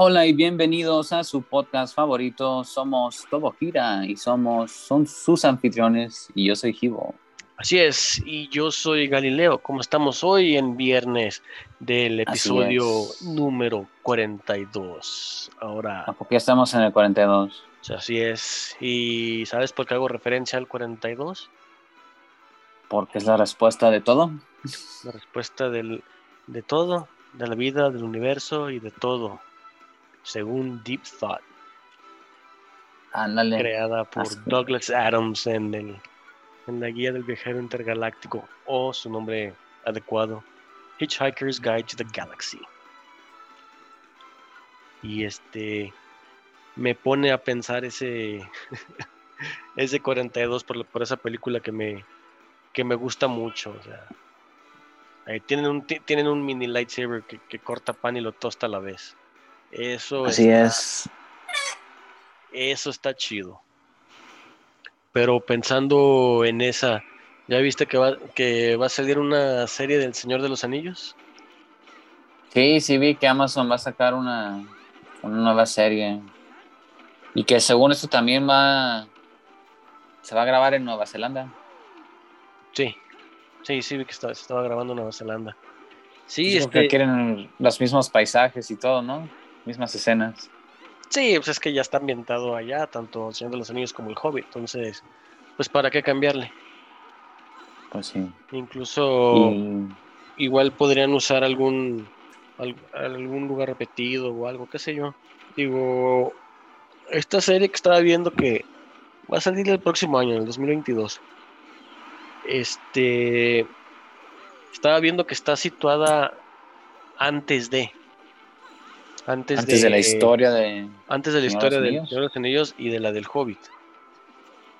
Hola y bienvenidos a su podcast favorito. Somos Todo Gira y somos son sus anfitriones y yo soy Gibo. Así es, y yo soy Galileo. ¿Cómo estamos hoy en viernes del episodio número 42? Ahora. Porque estamos en el 42. Así es. ¿Y sabes por qué hago referencia al 42? Porque es la respuesta de todo. La respuesta del, de todo, de la vida, del universo y de todo según Deep Thought. Ándale. Creada por Douglas Adams en, el, en la guía del viajero intergaláctico o su nombre adecuado, Hitchhiker's Guide to the Galaxy. Y este me pone a pensar ese ese 42 por, por esa película que me que me gusta mucho, o sea, tienen un tienen un mini lightsaber que, que corta pan y lo tosta a la vez. Eso Así es. Eso está chido. Pero pensando en esa, ¿ya viste que va, que va a salir una serie del Señor de los Anillos? Sí, sí vi que Amazon va a sacar una, una nueva serie. Y que según esto también va se va a grabar en Nueva Zelanda. Sí, sí, sí vi que se estaba grabando en Nueva Zelanda. Sí, es que quieren los mismos paisajes y todo, ¿no? Mismas escenas. Sí, pues es que ya está ambientado allá, tanto El Señor de los Anillos como El Hobbit, entonces, pues para qué cambiarle. Pues sí. Incluso igual podrían usar algún algún lugar repetido o algo, qué sé yo. Digo, esta serie que estaba viendo que va a salir el próximo año, en el 2022. Este estaba viendo que está situada antes de antes, de, la historia de antes de la historia del Señor de los Anillos y de la del Hobbit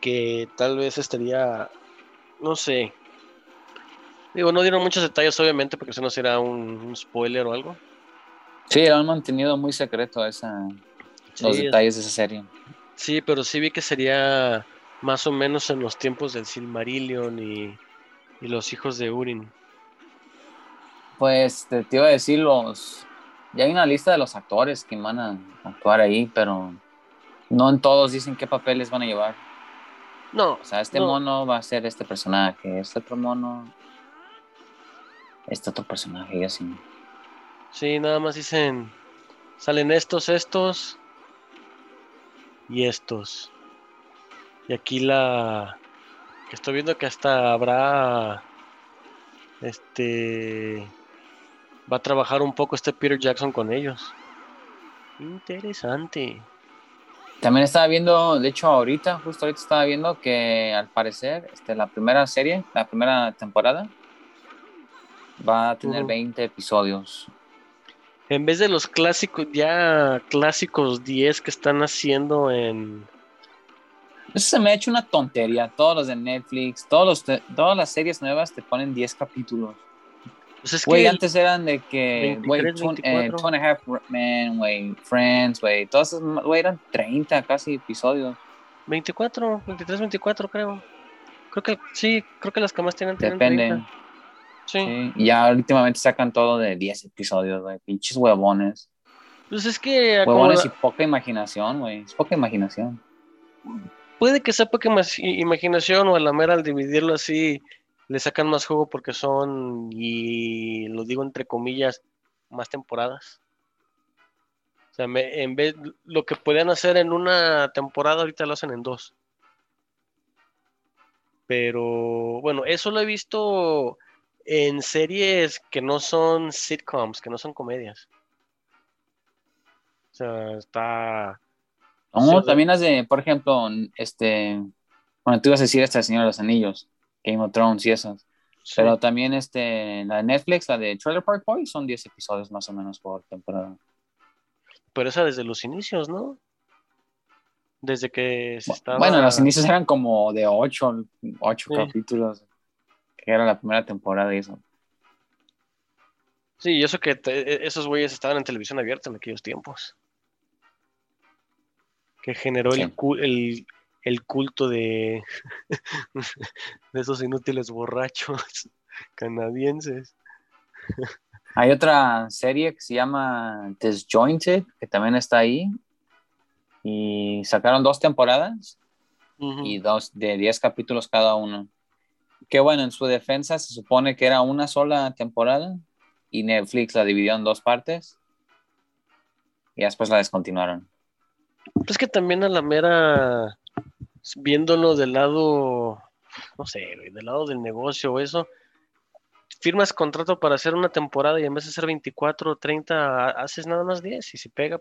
que tal vez estaría no sé. Digo no dieron muchos detalles obviamente porque eso no será un, spoiler o algo. Sí han mantenido muy secreto esa los detalles de esa serie. Sí pero sí vi que sería más o menos en los tiempos del Silmarillion y, y los hijos de Urin. Pues te iba a decir los ya hay una lista de los actores que van a actuar ahí, pero no en todos dicen qué papeles van a llevar. No. O sea, este mono va a ser este personaje, este otro mono, este otro personaje y así. Sí, nada más dicen, salen estos, estos y estos. Y aquí la que estoy viendo que hasta habrá este va a trabajar un poco este Peter Jackson con ellos. Interesante. También estaba viendo, de hecho ahorita, justo ahorita estaba viendo que al parecer este, la primera serie, la primera temporada, va a tener 20 episodios. En vez de los clásicos, ya clásicos 10 que están haciendo en... Eso se me ha hecho una tontería. Todos los de Netflix, todos los todas las series nuevas te ponen 10 capítulos. Pues güey, antes eran de que, güey, two, eh, and a Half Men, güey, Friends, güey, todos esos, güey, eran 30 casi episodios. 24, 23, 24 creo. Creo que, sí, creo que las que más tienen Dependen. Sí. Y ya últimamente sacan todo de 10 episodios, güey, pinches huevones. Pues es que... Huevones y poca imaginación, güey, es poca imaginación. Puede que sea poca imaginación o a la mera al dividirlo así le sacan más juego porque son, y lo digo entre comillas, más temporadas. O sea, en vez lo que podían hacer en una temporada, ahorita lo hacen en dos. Pero bueno, eso lo he visto en series que no son sitcoms, que no son comedias. O sea, está. No, también las de, por ejemplo, este. Cuando tú ibas a decir esta Señora de los Anillos, Game of Thrones y esas. Pero también este, la de Netflix, la de Trailer Park Boys, son 10 episodios más o menos por temporada. Pero esa desde los inicios, ¿no? Desde que se estaba... Bueno, los inicios eran como de 8, 8 capítulos, que era la primera temporada y eso. Sí, y eso que e, esos güeyes estaban en televisión abierta en aquellos tiempos. Que generó el, el, el culto de, de esos inútiles borrachos canadienses. Hay otra serie que se llama Disjointed, que también está ahí. Y sacaron dos temporadas y dos de diez capítulos cada uno. Qué bueno, en su defensa se supone que era una sola temporada y Netflix la dividió en dos partes y después la descontinuaron. Es que también a la mera, viéndolo del lado, no sé, del lado del negocio o eso, firmas contrato para hacer una temporada y en vez de hacer 24 o 30, haces nada más 10 y si pega,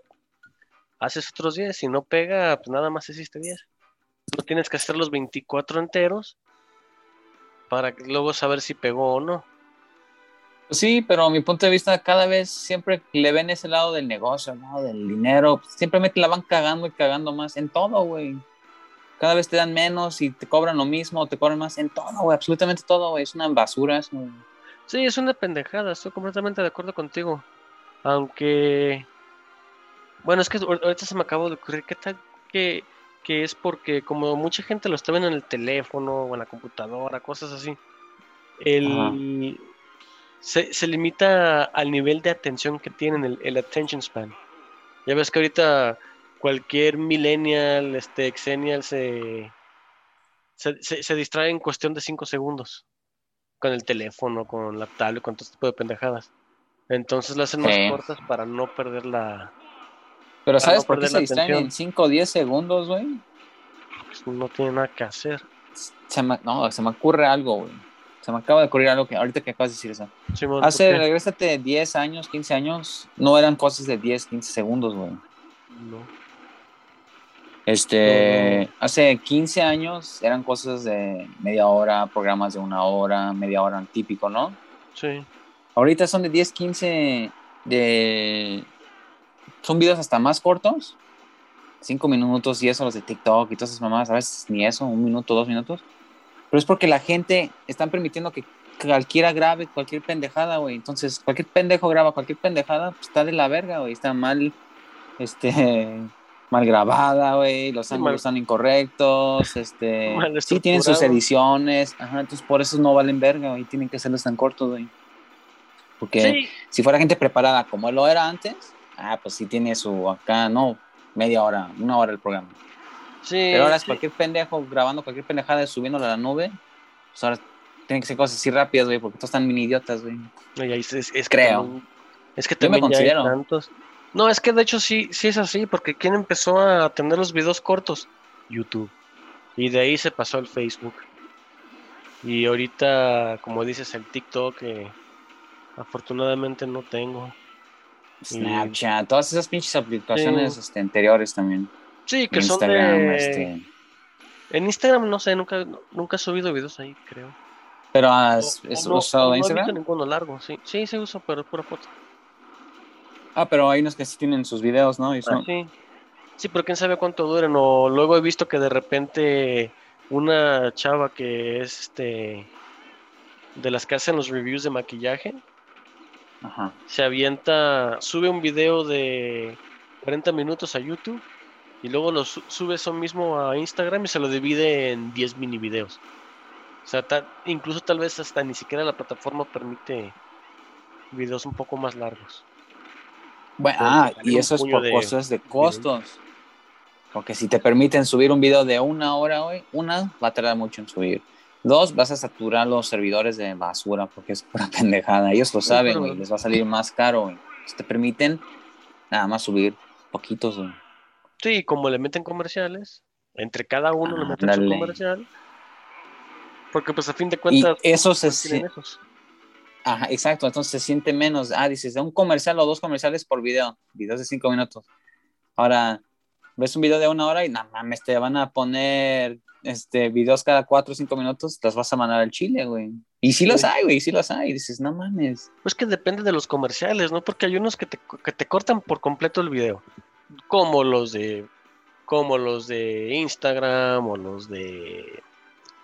haces otros 10, si no pega, pues nada más hiciste 10. No tienes que hacer los 24 enteros para luego saber si pegó o no. Pues sí, pero a mi punto de vista, cada vez siempre le ven ese lado del negocio, ¿no? Del dinero. Simplemente la van cagando y cagando más en todo, güey. Cada vez te dan menos y te cobran lo mismo, te cobran más en todo, güey. Absolutamente todo, güey. Es una basura eso. Sí, es una pendejada. Estoy completamente de acuerdo contigo. Aunque. Bueno, es que ahorita se me acabó de ocurrir. ¿Qué tal que, que es porque, como mucha gente lo está viendo en el teléfono o en la computadora, cosas así? El se, limita al nivel de atención que tienen, el, el, attention span. Ya ves que ahorita cualquier millennial, este, exennial se, se, distrae en cuestión de 5 segundos con el teléfono, con la tablet, con todo tipo de pendejadas. Entonces las hacen más cortas para no perder la. Pero ¿sabes por qué se distraen en 5 o 10 segundos, güey? Pues no tiene nada que hacer. no, se me ocurre algo, güey. Se me acaba de ocurrir algo que ahorita que acabas de decir eso. Hace, regrésate 10 años, 15 años, no eran cosas de 10, 15 segundos, güey. No. Este, hace 15 años eran cosas de media hora, programas de una hora, media hora típico, ¿no? Sí. Ahorita son de 10, 15, de... Son videos hasta más cortos, 5 minutos y eso, los de TikTok y todas esas mamás, a veces ni eso, un minuto, dos minutos. Pero es porque la gente están permitiendo que cualquiera grabe cualquier pendejada, güey. Entonces, cualquier pendejo graba cualquier pendejada, pues está de la verga, güey. Está mal, este, mal grabada, güey. Los ángulos están incorrectos, este. Sí, tienen sus ediciones. Ajá, entonces por eso no valen verga, güey. Tienen que hacerlos tan cortos, güey. Porque si fuera gente preparada como él lo era antes, ah, pues sí tiene su acá, no, media hora, una hora el programa. Pero ahora es cualquier pendejo grabando cualquier pendejada y subiéndola a la nube. Pues ahora tienen que ser cosas así rápidas, güey, porque todos están mini idiotas, güey. es, Creo. es que también me considero. tantos. No, es que de hecho sí, sí es así, porque ¿quién empezó a tener los videos cortos? YouTube. Y de ahí se pasó al Facebook. Y ahorita, como dices, el TikTok, afortunadamente no tengo. Snapchat, todas esas pinches aplicaciones este, anteriores también. Sí, que son de... Este... En Instagram no sé, nunca, nunca he subido videos ahí, creo. ¿Pero has usado Instagram? No ninguno largo, sí. Sí, se usa, pero es pura foto. Ah, pero hay unos que sí tienen sus videos, ¿no? Ah, sí. Sí, pero quién sabe cuánto duren. O luego he visto que de repente una chava que es este de las que hacen los reviews de maquillaje Ajá. se avienta, sube un video de 40 minutos a YouTube y luego lo sube eso mismo a Instagram y se lo divide en 10 mini videos. O sea, incluso tal vez hasta ni siquiera la plataforma permite videos un poco más largos. Bueno, ah, y eso es por cosas de costos. Porque si te permiten subir un video de una hora hoy, una va a tardar mucho en subir. Dos, vas a saturar los servidores de basura porque es pura pendejada. Ellos lo saben, güey. Les va a salir más caro, güey. Si te permiten, nada más subir poquitos, güey. Sí, como le meten comerciales, entre cada uno le meten su comercial. Porque pues a fin de cuentas... Y eso se... siente Ajá, exacto, entonces se siente menos. Ah, dices, de un comercial o dos comerciales por video, videos de cinco minutos. Ahora, ves un video de una hora y nada mames, te van a poner este, videos cada cuatro o cinco minutos, las vas a mandar al chile, güey. Y sí los hay, güey, sí los hay. dices, no mames. Pues que depende de los comerciales, ¿no? Porque hay unos que te, que te cortan por completo el video como los de como los de Instagram o los de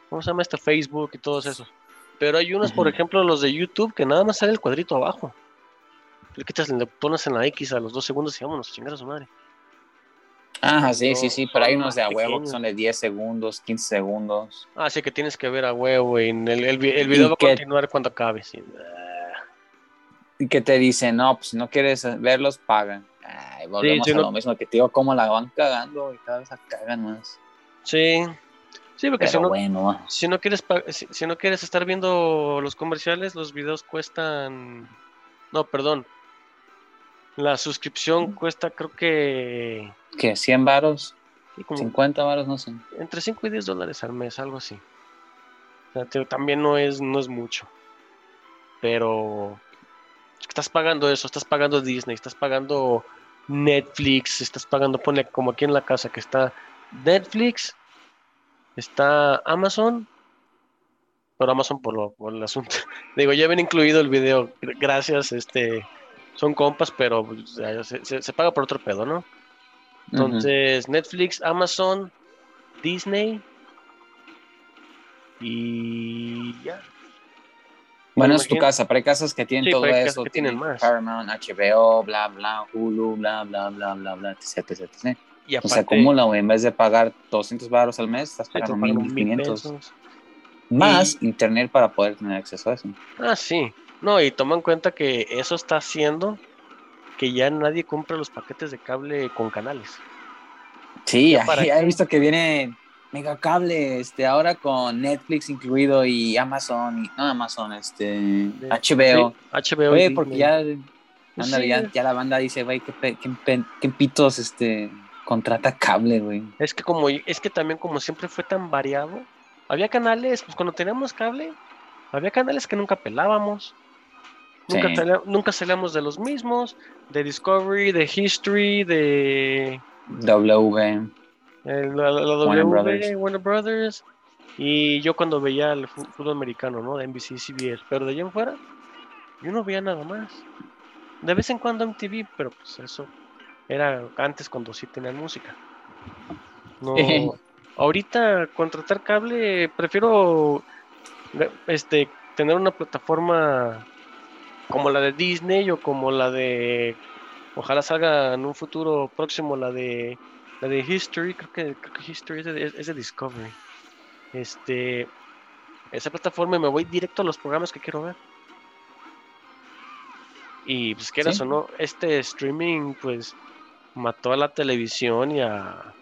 ¿cómo se llama este Facebook y todos esos. Pero hay unos, por ejemplo, los de YouTube que nada más sale el cuadrito abajo. Le quitas, le pones en la X a los dos segundos y vámonos chingar a su madre. Ah, sí, sí, sí, pero hay unos de a huevo que son de 10 segundos, 15 segundos. Ah, sí, que tienes que ver a huevo y el, el, video va a continuar cuando acabe. Y que te dicen, no, pues si no quieres verlos, pagan. Ay, volvemos a lo mismo que te digo, cómo la van cagando y cada vez la cagan más. Sí, sí, porque si no, si no, quieres si, no quieres estar viendo los comerciales, los videos cuestan. No, perdón. La suscripción cuesta, creo que. ¿Qué? ¿100 varos? 50 varos, no sé. Entre 5 y 10 dólares al mes, algo así. O sea, también no es, no es mucho. Pero estás pagando eso, estás pagando Disney, estás pagando Netflix, estás pagando, pone como aquí en la casa que está Netflix, está Amazon, por Amazon por, lo, por el asunto. Digo, ya ven incluido el video, gracias, este, son compas, pero pues, se, paga por otro pedo, ¿no? Entonces, Netflix, Amazon, Disney y ya. Bueno, es tu casa, pero hay casas que tienen todo eso. Que tienen más. Paramount, HBO, bla, bla, Hulu, bla, bla, bla, bla, bla, etc, etc, etc. Y aparte, se acumula, güey. En vez de pagar 200 baros al mes, estás pagando 1500. Más internet para poder tener acceso a eso. Ah, sí. No, y toma en cuenta que eso está haciendo que ya nadie compre los paquetes de cable con canales. Sí, ya, he visto que viene mega cable, este, ahora con Netflix incluido y Amazon, y, no Amazon, este, HBO. HBO. porque ya, pues ya, la banda dice, güey, qué, qué, pitos, este, contrata cable, güey. Es que como, es que también como siempre fue tan variado, había canales, pues cuando teníamos cable, había canales que nunca pelábamos. Nunca, nunca salíamos de los mismos, de Discovery, de History, de... W. El, la, Warner, Brothers. Warner Brothers. Y yo cuando veía el fútbol americano, ¿no? De NBC, CBS. Pero de allá en fuera, yo no veía nada más. De vez en cuando MTV, pero pues eso era antes cuando sí tenían música. No, ahorita contratar cable, prefiero este tener una plataforma como la de Disney o como la de ojalá salga en un futuro próximo la de la de History, creo que, creo que History es de, Discovery. Este, esa plataforma me voy directo a los programas que quiero ver. Y pues quieras o no, este streaming pues mató a la televisión y a,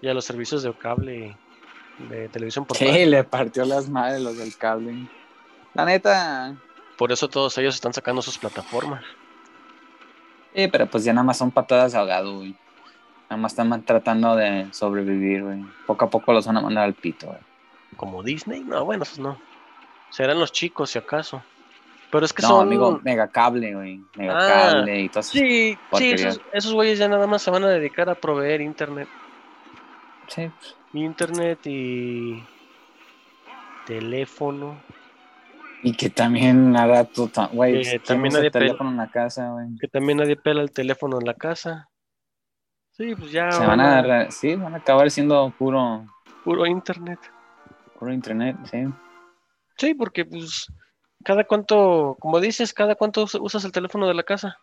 y a los servicios de cable de televisión por Sí, le partió las madres los del cable. La neta. Por eso todos ellos están sacando sus plataformas. Sí, pero pues ya nada más son patadas ahogado, güey. Nada más están tratando de sobrevivir, güey. Poco a poco los van a mandar al pito, güey. ¿Como Disney? No, bueno, pues no. Serán los chicos, si acaso. Pero es que no, son. amigo, megacable, güey. Megacable ah, y todo eso. Sí, sí, esos, güeyes ya nada más se van a dedicar a proveer internet. Sí. Internet y. Teléfono. Y que también nada, güey. Que también nadie teléfono en la casa, güey. Que también nadie pela el teléfono en la casa. Sí, pues ya. Se van a, sí, van a acabar siendo puro. Puro internet. Puro internet, sí. Sí, porque pues cada cuánto, como dices, cada cuánto usas el teléfono de la casa.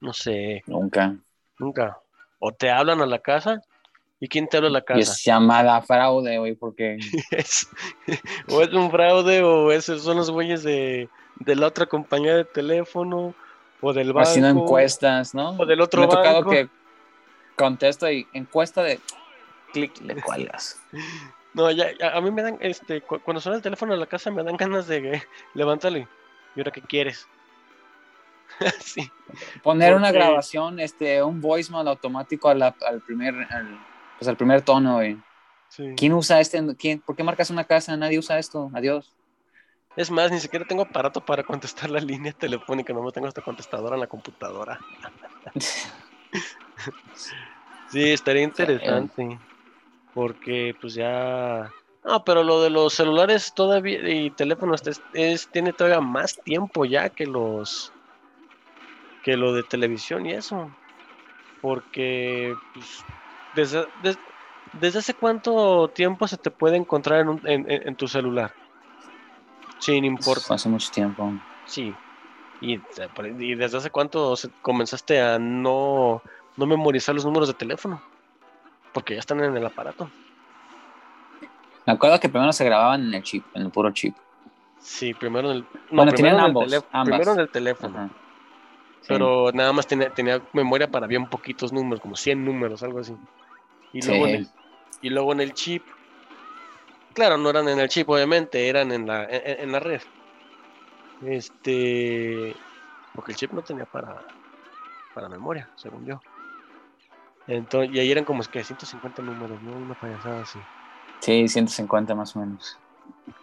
No sé. Nunca. Nunca. O te hablan a la casa. ¿Y quién te habla a la casa? es llamada fraude, güey, porque. o es un fraude, o esos son los güeyes de, de la otra compañía de teléfono, o del banco. Haciendo encuestas, ¿no? O del otro Me ha tocado que contesto y encuesta de clic, le cuelgas. No, ya, a mí me dan, este, cuando suena el teléfono de la casa me dan ganas de levantarle. ¿Y ahora qué quieres? sí. Poner una grabación, este, un voicemail automático al primer, pues al primer tono, ¿Quién usa este? ¿Quién? ¿Por qué marcas una casa? Nadie usa esto. Adiós. Es más, ni siquiera tengo aparato para contestar la línea telefónica, no tengo esta contestadora en la computadora. Sí, estaría interesante. Porque pues ya... No, pero lo de los celulares todavía y teléfonos es, tiene todavía más tiempo ya que los que lo de televisión y eso. Porque pues, desde, desde hace cuánto tiempo se te puede encontrar en, tu celular. Sin importar. Hace mucho tiempo. Sí. Y, y desde hace cuánto comenzaste a no no memorizar los números de teléfono, porque ya están en el aparato. Me acuerdo que primero se grababan en el chip, en el puro chip. Sí, primero en el. bueno, tenían ambos, Primero en el teléfono. Pero nada más tenía, tenía memoria para bien poquitos números, como 100 números, algo así. Y, luego en el, y luego en el chip. Claro, no eran en el chip, obviamente, eran en la, en, la red. Este. Porque el chip no tenía para, para memoria, según yo. Entonces, y ahí eran como es que 150 números, ¿no? Una payasada así. Sí, 150 más o menos.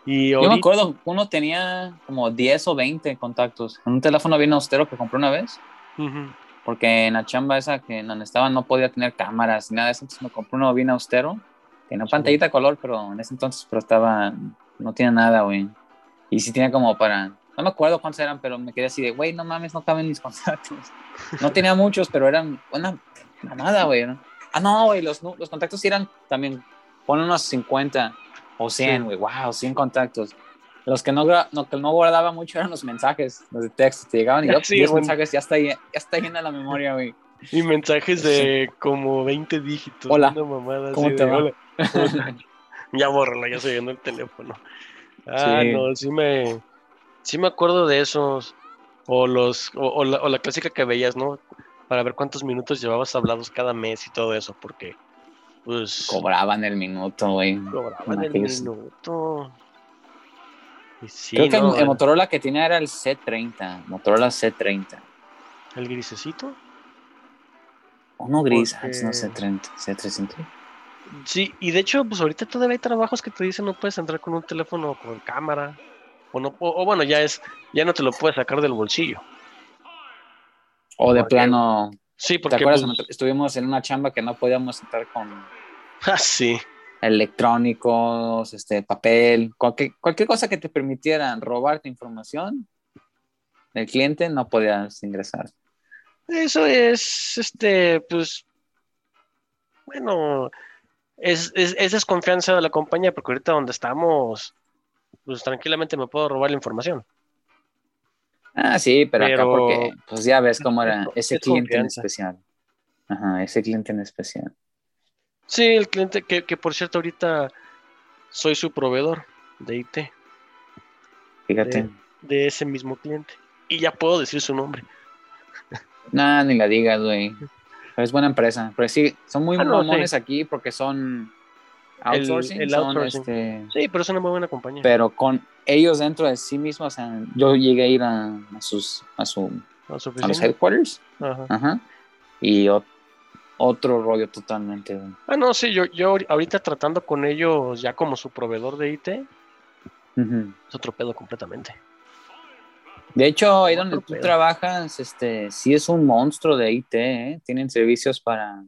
Yo me acuerdo, uno tenía como 10 o 20 contactos. En un teléfono bien austero que compré una vez. Porque en la chamba esa que donde estaba no podía tener cámaras ni nada de eso. Entonces me compré uno bien austero. Tenía pantallita de color, pero en ese entonces pero estaba... No tiene nada, güey. Y sí tenía como para... No me acuerdo cuántos eran, pero me quedé así de, güey, no mames, no caben mis contactos. No tenía muchos, pero eran una mamada, güey. Ah, no, güey, los, los contactos sí eran también... Ponen unos 50 o 100, güey, wow, 100 contactos. Los que no, no, que no guardaba mucho eran los mensajes, los de texto. Te llegaban y yo, sí, 10 mensajes, ya está, ya está llena la memoria, güey. Y mensajes de como 20 dígitos. Hola. Una ¿Cómo te va? ya bórrala, ya estoy viendo el teléfono. Ah, no, sí me, sí me acuerdo de esos. O, los, o, la, o la clásica que veías, ¿no? Para ver cuántos minutos llevabas hablados cada mes y todo eso, porque pues. Cobraban el minuto, güey. Cobraban el minuto. Creo que el, Motorola que tenía era el C30. Motorola C30. ¿El grisecito? O no gris, no C30. C300. Sí, y de hecho, pues ahorita todavía hay trabajos que te dicen no puedes entrar con un teléfono con cámara. O, no, o, bueno, ya es, ya no te lo puedes sacar del bolsillo. O de plano Sí, porque ¿Te acuerdas? Pues, estuvimos en una chamba que no podíamos entrar con ah, sí. electrónicos, este, papel, cualquier, cualquier cosa que te permitiera robarte información del cliente, no podías ingresar. Eso es, este, pues, bueno, es, es, desconfianza de la compañía, porque ahorita donde estamos, pues tranquilamente me puedo robar la información. Ah, sí, pero, acá porque, pues ya ves cómo era ese cliente en especial. Ajá, ese cliente en especial. Sí, el cliente que, que por cierto ahorita soy su proveedor de IT. Fíjate. De, ese mismo cliente. Y ya puedo decir su nombre. Nah, ni la digas, güey. Es buena empresa. Pero sí, son muy ah, aquí porque son outsourcing. Este, sí, pero es una muy buena compañía. Pero con ellos dentro de sí mismos, o sea, yo llegué a ir a, sus a, su, a, los headquarters. Ajá. Y otro rollo totalmente. Ah, no, sí, yo, yo ahorita tratando con ellos ya como su proveedor de IT, es otro pedo completamente. De hecho, ahí donde tú trabajas, este, sí es un monstruo de IT, ¿eh? tienen servicios para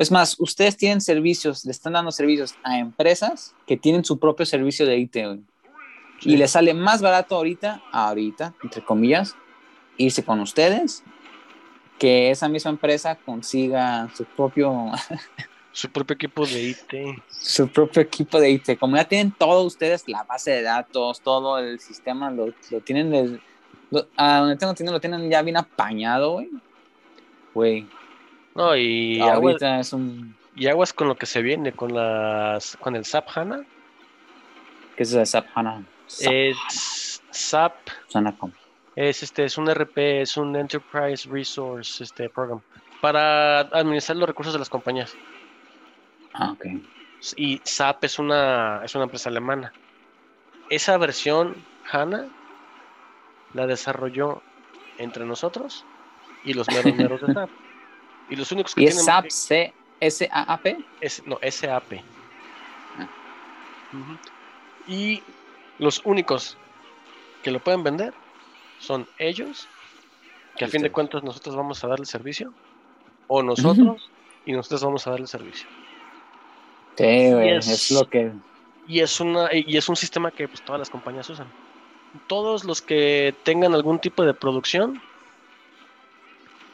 es más, ustedes tienen servicios, le están dando servicios a empresas que tienen su propio servicio de IT. Y les sale más barato ahorita, ahorita, entre comillas, irse con ustedes que esa misma empresa consiga su propio... su propio equipo de IT. Su propio equipo de IT. Como ya tienen todos ustedes, la base de datos, todo el sistema, lo, tienen... a donde tengo tienen, lo tienen ya bien apañado, güey. Güey, no, y ahorita es un... Y aguas con lo que se viene, con las con el SAP HANA. ¿Qué es el SAP HANA? Es SAP. Es este, es un RP, es un Enterprise Resource este program para administrar los recursos de las compañías. Ah, ok. Y SAP es una, es una empresa alemana. Esa versión HANA la desarrolló entre nosotros y los meros meros de SAP. Y los únicos que ¿Y es SAP, C, S-A-A-P? no, SAP. Ah. Y los únicos que lo pueden vender son ellos, que a fin de cuentas nosotros vamos a darle servicio, o nosotros y nosotros vamos a darle servicio. Sí, es, lo que... Y es, una, y es un sistema que pues, todas las compañías usan. Todos los que tengan algún tipo de producción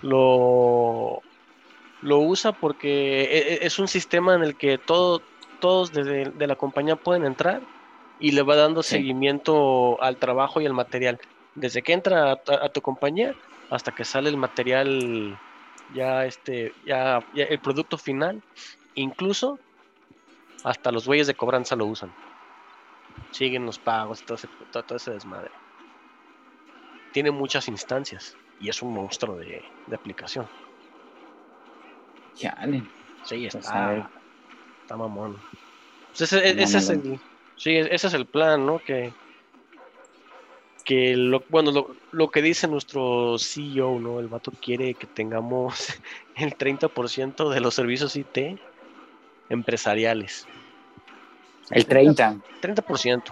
lo, lo usa porque e, e, es un sistema en el que todo, todos desde de la compañía pueden entrar y le va dando seguimiento al trabajo y al material. Desde que entra a, tu compañía hasta que sale el material, ya este, ya, el producto final, incluso hasta los güeyes de cobranza lo usan. siguen los pagos, todo ese, todo, ese desmadre. Tiene muchas instancias y es un monstruo de, aplicación. Ya, Sí, está, está mamón. Pues ese, es el, sí, ese es el plan, ¿no? Que, que lo, bueno, lo, lo, que dice nuestro CEO, ¿no? El vato quiere que tengamos el 30% de los servicios IT empresariales. El 30. 30%.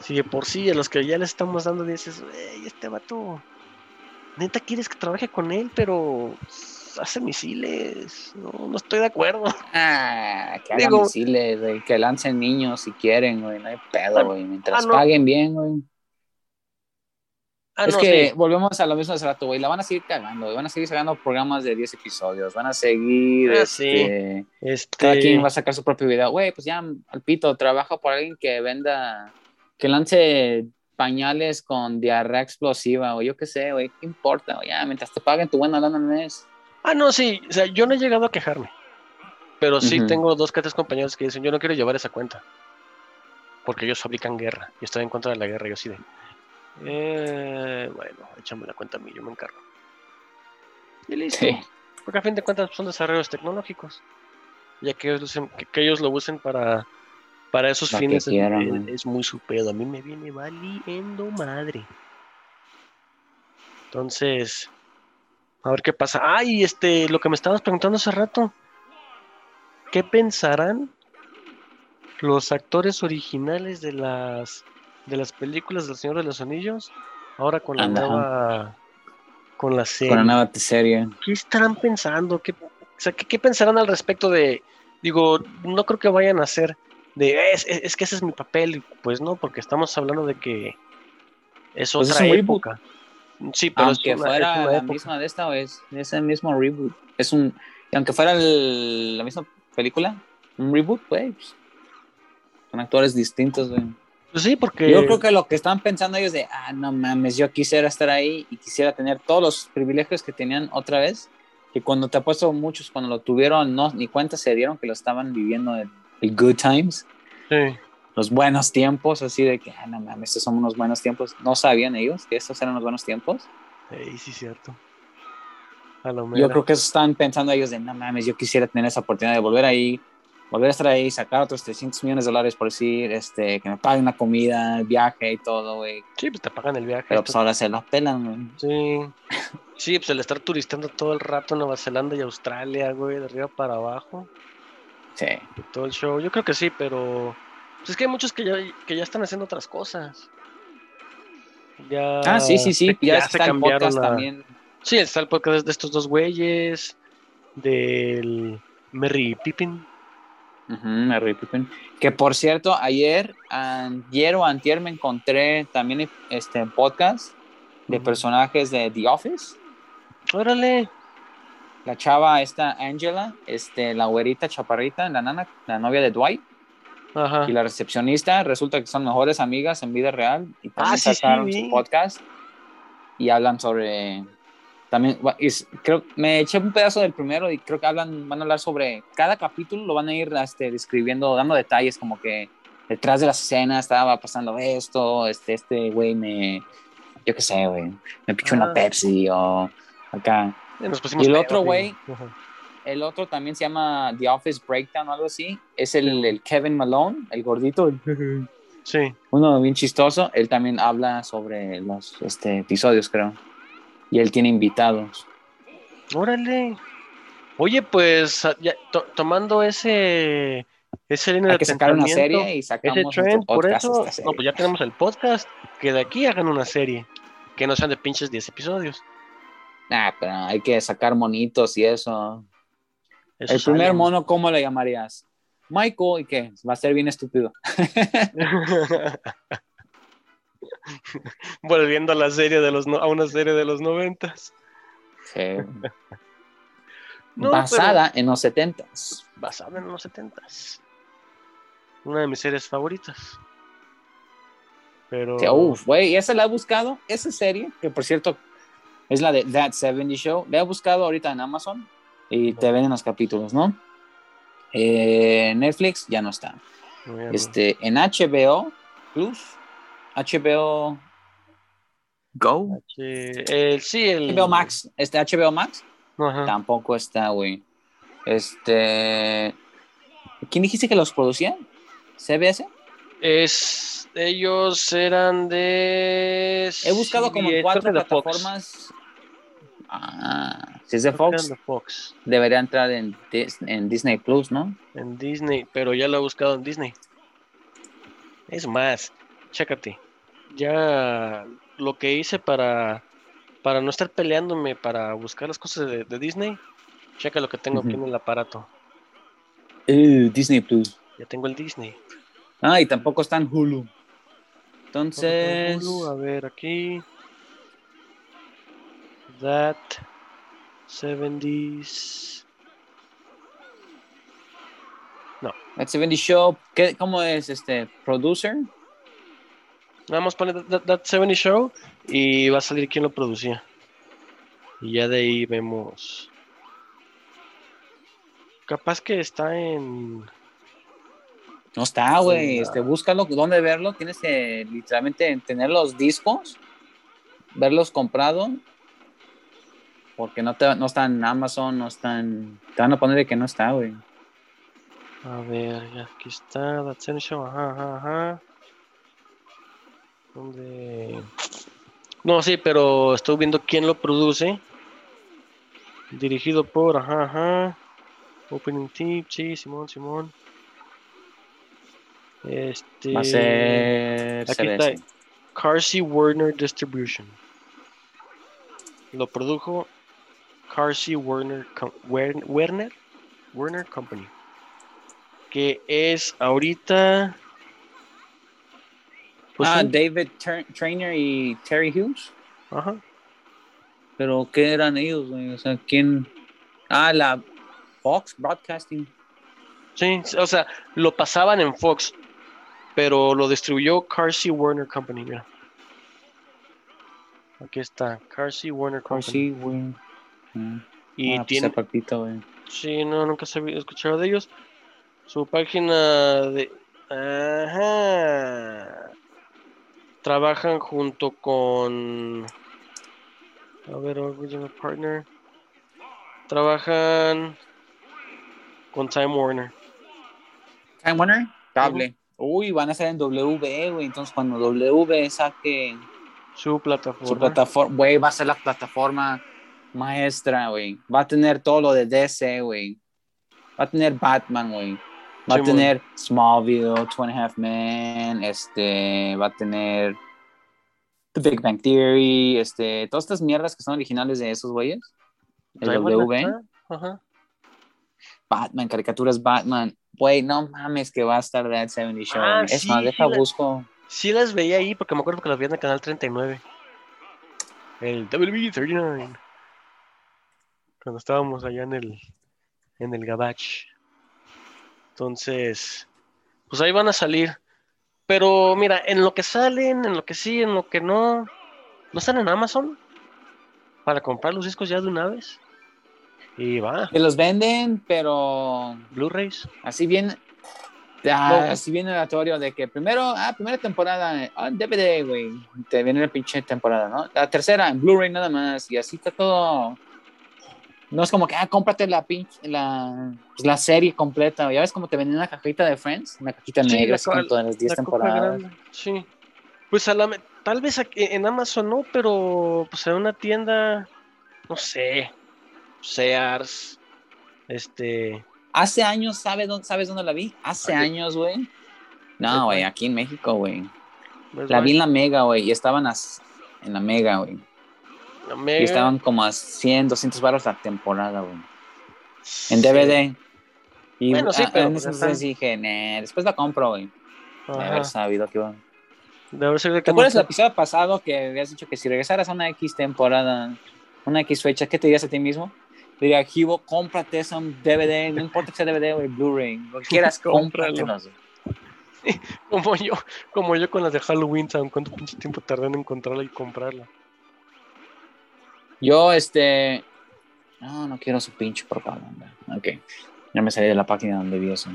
Si de por sí a los que ya le estamos dando dices, este vato, neta quieres que trabaje con él, pero hace misiles. No, no estoy de acuerdo. Ah, que haga misiles, güey. Que lancen niños si quieren, güey. No hay pedo, ah, güey. Mientras ah, paguen bien, güey. Ah, es que volvemos a lo mismo hace rato, güey. La van a seguir cagando, güey. Van a seguir sacando programas de 10 episodios. Van a seguir. este, este... Cada quien va a sacar su propio video. Güey, pues ya, al pito, trabaja por alguien que venda. Que lance pañales con diarrea explosiva, o yo qué sé, güey. ¿Qué importa, güey? Ya, mientras te paguen tu buena lana al mes. Ah, no, sí. O sea, yo no he llegado a quejarme. Pero sí tengo dos que tres compañeros que dicen, yo no quiero llevar esa cuenta. Porque ellos fabrican guerra. Y estoy en contra de la guerra. Y yo sí de... Eh, bueno, échame la cuenta a mí, yo me encargo. Y listo. Porque a fin de cuentas son desarrollos tecnológicos. Ya que ellos, que, ellos lo usen para, para esos fines es, muy su pedo. A mí me viene valiendo madre. Entonces, a ver qué pasa. Ay, este, lo que me estabas preguntando hace rato. ¿Qué pensarán los actores originales de las de las películas del Señor de los Anillos, ahora con la nueva con la serie. Con la nueva serie. ¿Qué estarán pensando? ¿Qué, ¿qué, pensarán al respecto de, digo, no creo que vayan a hacer de, es, que ese es mi papel, pues no, porque estamos hablando de que es pues otra época. Sí, pero aunque fuera la misma de esta o es ese mismo reboot, es un, aunque fuera la misma película, un reboot, pues, con actores distintos, güey. Pues sí, porque. Yo creo que lo que están pensando ellos de, ah, no mames, yo quisiera estar ahí y quisiera tener todos los privilegios que tenían otra vez. Que cuando te apuesto muchos, cuando lo tuvieron, no, ni cuenta se dieron que lo estaban viviendo el, good times. Sí. Los buenos tiempos, así de que, ah, no mames, estos son unos buenos tiempos. No sabían ellos que estos eran los buenos tiempos. Sí, sí, cierto. yo creo que eso están pensando ellos de, no mames, yo quisiera tener esa oportunidad de volver ahí volver a estar ahí, sacar otros 300 millones de dólares por decir, este, que me paguen una comida, el viaje y todo, güey. Sí, pues te pagan el viaje. Pero pues ahora se los pelan, güey. Sí. Sí, pues el estar turistando todo el rato en Nueva Zelanda y Australia, güey, de arriba para abajo. Sí. todo el show. Yo creo que sí, pero pues es que hay muchos que ya, que ya están haciendo otras cosas. Ya, ah, sí, sí, sí. Ya, está el podcast también. Sí, está el podcast de estos dos güeyes. Del Merry Pippin. Que por cierto, ayer, ayer o antier me encontré también este podcast de personajes de The Office. Órale. La chava esta Angela, este, la güerita chaparrita, la nana, la novia de Dwight. Y la recepcionista, resulta que son mejores amigas en vida real. Y también ah, sacaron su podcast y hablan sobre también, creo, me eché un pedazo del primero y creo que hablan, van a hablar sobre cada capítulo, lo van a ir este, describiendo, dando detalles como que detrás de la escena estaba pasando esto, este, este güey me, yo qué sé, güey, me pichó una ah. Pepsi o acá. Y el otro güey, el otro también se llama The Office Breakdown o algo así, es el, el Kevin Malone, el gordito. Sí. Uno bien chistoso, él también habla sobre los este, episodios, creo y él tiene invitados. Órale. Oye, pues ya, tomando ese ese línea Hay que sacar una serie y sacamos ese por eso, no, pues ya tenemos el podcast, que de aquí hagan una serie, que no sean de pinches 10 episodios. Nah, pero hay que sacar monitos y eso. el primer mono, ¿cómo le llamarías? Michael, ¿y qué? Va a ser bien estúpido. Volviendo a la serie de los a una serie de los noventas. basada en los setentas. Basada en los setentas. Una de mis series favoritas. Pero. Uf, güey, esa la he buscado. Esa serie, que por cierto es la de That 70 Show, la he buscado ahorita en Amazon y te ven en los capítulos, ¿no? Eh, Netflix ya no está. este, en HBO Plus, HBO Go. sí, el HBO Max, este HBO Max tampoco está, güey. Este, ¿quién dijiste que los producía? ¿CBS? Es, ellos eran de. He buscado como cuatro plataformas. Ah, si es de Fox, debería entrar en, en, Disney Plus, ¿no? En Disney, pero ya lo he buscado en Disney. Es más, chécate. Ya lo que hice para, para no estar peleándome para buscar las cosas de, Disney, checa lo que tengo aquí en el aparato. Uh, Disney Plus. Ya tengo el Disney. Ah, y tampoco está en Hulu. Entonces. Hulu, a ver, aquí. That 70s. No. That 70 Show. ¿Qué, ¿Cómo es este? ¿Producer? Nada más pone that, 70 Show y va a salir quién lo producía. Y ya de ahí vemos. Capaz que está en. No está, güey. Este, búscalo, dónde verlo. Tienes que literalmente tener los discos, verlos comprado. Porque no, te, no está en Amazon, no están. Te van a poner de que no está, güey. A ver, aquí está. Show. Ajá, ajá, ajá. ¿Dónde? No, sí, pero estoy viendo quién lo produce. Dirigido por, ajá, ajá. Opening Tip, sí, Simón, Simón. Este. Va a ser aquí está. Carsey Werner Distribution. Lo produjo Carsey Werner, Werner, Werner Company. Que es ahorita. Pues ah, David Trainer y Terry Hughes. Ajá. Pero, ¿qué eran ellos? O sea, ¿quién? Ah, la Fox Broadcasting. Sí, o sea, lo pasaban en Fox pero lo distribuyó Carsey Warner Company, mira. Aquí está, Carsey Warner Company. Warner. Mm. Y ah, pues tiene. Sí, no, nunca se había escuchado de ellos. Su página de. Ajá. Trabajan junto con. A ver, original partner. Trabajan con Time Warner. Time Warner, cable. Uy, van a ser en W, güey. Entonces, cuando W saque su plataforma, su plataforma, güey, va a ser la plataforma maestra, güey. Va a tener todo lo de DC, güey. Va a tener Batman, güey. Va a tener Smallville, Two and a Half Men, este, va a tener The Big Bang Theory, este, todas estas mierdas que son originales de esos güeyes. El W. Ajá. Batman, caricaturas Batman. Güey, no mames que va a estar That 70 Show. Ah, es más, deja busco. Sí las veía ahí porque me acuerdo que las veía en el canal 39. El WB39. Cuando estábamos allá en el en el Gabach. Entonces, pues ahí van a salir. Pero mira, en lo que salen, en lo que sí, en lo que no, ¿no están en Amazon? Para comprar los discos ya de una vez. Y va. Que los venden, pero. Blu-rays. Así bien. Así bien aleatorio de que primero, ah, primera temporada, ah, DVD, güey. Te viene la pinche temporada, ¿no? La tercera en Blu-ray nada más. Y así está todo. No es como que, ah, cómprate la pinche, la, pues, la serie completa. Ya ves como te venden una cajita de Friends, una cajita negra con todas las 10 temporadas. Sí. Pues a la, tal vez en Amazon no, pero pues en una tienda, no sé, Sears, este... Hace años, ¿sabes dónde, ¿sabes dónde la vi? Hace años, güey. No, güey, aquí en México, güey. Pues la vi en la Mega, güey, y estaban en la Mega, güey. Y estaban como a 100, 200 baros la temporada, güey. En DVD. Y bueno, sí, pero en ese entonces dije, después la compro, güey. De haber sabido que iba. De haber sabido que ¿Te acuerdas el episodio pasado que habías dicho que si regresaras a una X temporada, una X fecha, ¿qué te dirías a ti mismo? Diría, Kibo, cómprate ese DVD, no importa que sea DVD o Blu-ray, lo que quieras, cómpralo. como yo, como yo con las de Halloween, ¿saben cuánto pinche tiempo tardé en encontrarla y comprarla? Yo, este, no, no quiero su pinche propaganda. Ok. Ya me salí de la página donde vi eso.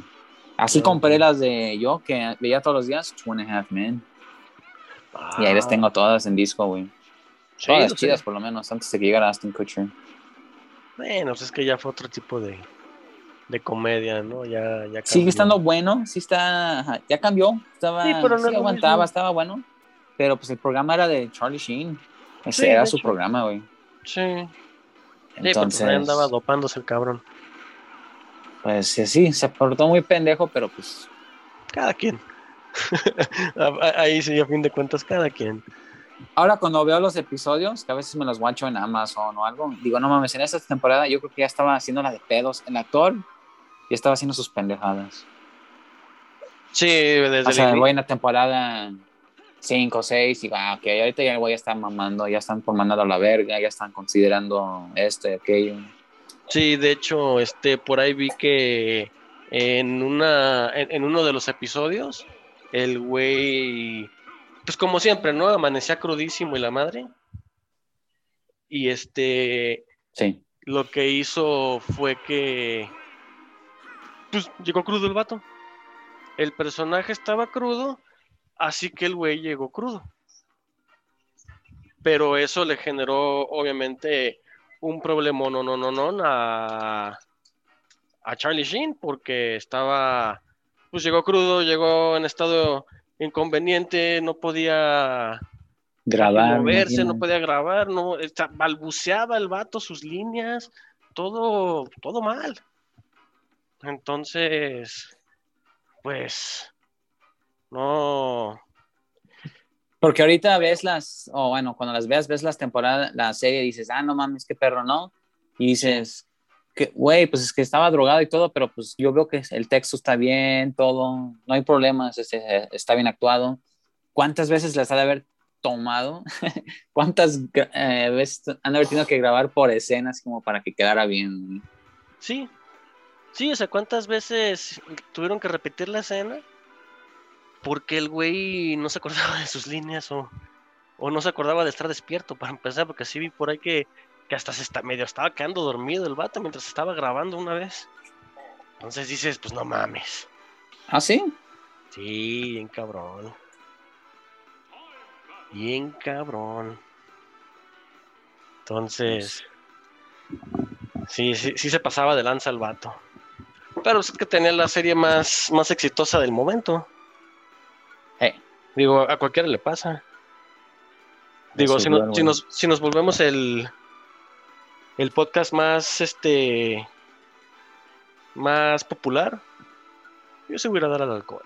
Así compré las de yo, que veía todos los días, Two and a Half Men. Y ahí las ah. tengo todas en disco, güey. todas chidas, por lo menos, antes de que llegara Aston Kutcher. Bueno, pues es que ya fue otro tipo de, de comedia, ¿no? Ya, ya Sigue estando bueno, sí está, ya cambió, estaba, sí, pero no aguantaba, estaba bueno, pero pues el programa era de Charlie Sheen, ese era su programa, güey. Sí. Pues, Entonces, andaba dopándose el cabrón. Pues sí, se portó muy pendejo, pero pues. Cada quien. Ahí sí, a fin de cuentas, cada quien. Ahora cuando veo los episodios, que a veces me los guacho en Amazon o algo, digo, no mames, en esta temporada yo creo que ya estaba haciendo la de pedos. El actor ya estaba haciendo sus pendejadas. Sí, desde o sea, voy en la temporada 5 o 6 y va, ok, ahorita ya voy a estar mamando, ya están por mandar a la verga, ya están considerando esto y aquello. Sí, de hecho, este, por ahí vi que en una, en, uno de los episodios, el güey, pues como siempre, ¿no? Amanecía crudísimo y la madre. Y este, sí. lo que hizo fue que, pues llegó crudo el vato. El personaje estaba crudo, así que el güey llegó crudo. Pero eso le generó, obviamente, un problema no, no, no, no a, a Charlie Sheen porque estaba, pues llegó crudo, llegó en estado inconveniente, no podía grabar, moverse, no podía grabar, no, balbuceaba el vato sus líneas, todo, todo mal. Entonces, pues, no, porque ahorita ves las, o bueno, cuando las veas, ves las temporadas, la serie, dices, ah, no mames, qué perro, ¿no? Y dices, que, güey, pues es que estaba drogado y todo, pero pues yo veo que el texto está bien, todo, no hay problemas, este, está bien actuado. ¿Cuántas veces las ha de haber tomado? ¿Cuántas eh, veces han de haber tenido que grabar por escenas como para que quedara bien? Sí, sí, o sea, ¿cuántas veces tuvieron que repetir la escena? porque el güey no se acordaba de sus líneas o, no se acordaba de estar despierto para empezar, porque así vi por ahí que, hasta se está, medio estaba quedando dormido el vato mientras estaba grabando una vez. Entonces dices, pues no mames. ¿Ah, sí? Sí, bien cabrón. Bien cabrón. Entonces, sí, sí, sí se pasaba de lanza el vato. Pero es que tenía la serie más, más exitosa del momento. Digo, a cualquiera le pasa. Digo, si, nos, si nos volvemos el, el podcast más este más popular, yo se voy a dar al alcohol.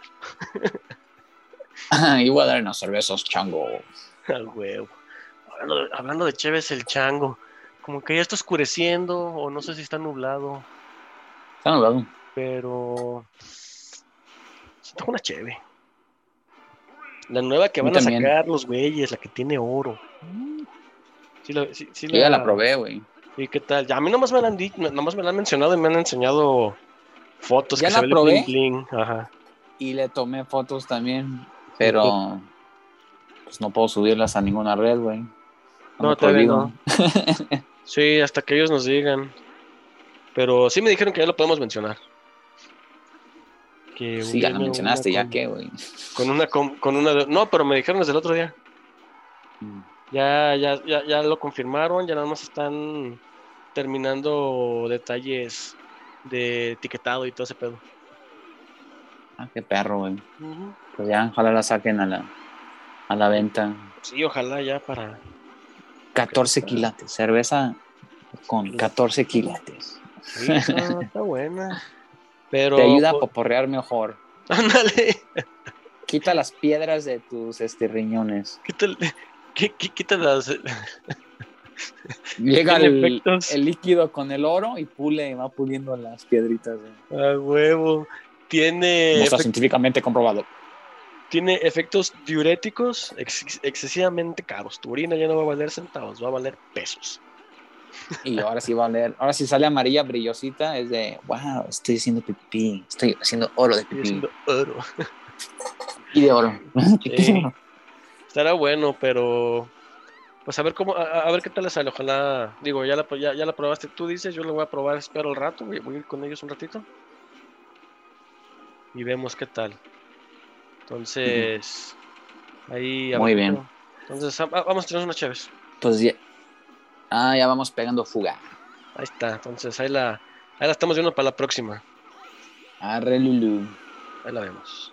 y voy a dar unas cervezas chango. Al huevo. Hablando de, Chévez, el chango. Como que ya está oscureciendo, o no sé si está nublado. Está nublado. Pero. Se una cheve. La nueva que van a sacar los güeyes, la que tiene oro. Sí, la, sí, ya la probé, güey. ¿Y qué tal? Ya, a mí nomás me la han nomás me la han mencionado y me han enseñado fotos ya que la se probé Ajá. Y le tomé fotos también, pero pues no puedo subirlas a ninguna red, güey. No, te no. sí, hasta que ellos nos digan. Pero sí me dijeron que ya lo podemos mencionar sí, ya lo mencionaste, ya qué, güey. Con una, con, una, no, pero me dijeron desde el otro día. Mm. Ya, ya, ya, ya lo confirmaron, ya nada más están terminando detalles de etiquetado y todo ese pedo. Ah, qué perro, güey. Pues ya, ojalá la saquen a la, a la venta. Sí, ojalá ya para... 14 quilates, cerveza con 14 quilates. Sí, está buena. Pero, Te ayuda a poporrear mejor. Ándale. Quita las piedras de tus este, riñones. Quita, las. Llega el, líquido con el oro y pule, va puliendo las piedritas. A huevo. Tiene. está científicamente comprobado. Tiene efectos diuréticos excesivamente caros. Tu orina ya no va a valer centavos, va a valer pesos. Y ahora sí va a leer. Ahora sí sale amarilla brillosita, es de, wow, estoy haciendo pipí. Estoy haciendo oro de pipí. haciendo oro. Y de oro. Estará bueno, pero pues a ver cómo, a, ver qué tal les sale. Ojalá, digo, ya la, ya, ya la probaste tú, dices, yo lo voy a probar, espero el rato, voy, voy a ir con ellos un ratito. Y vemos qué tal. Entonces, ahí. Muy bien. Entonces, vamos a tener unas chéves. Entonces, ya, ah, ya vamos pegando fuga. Ahí está, entonces ahí la, ahí la estamos viendo para la próxima. Arre Lulu. Ahí la vemos.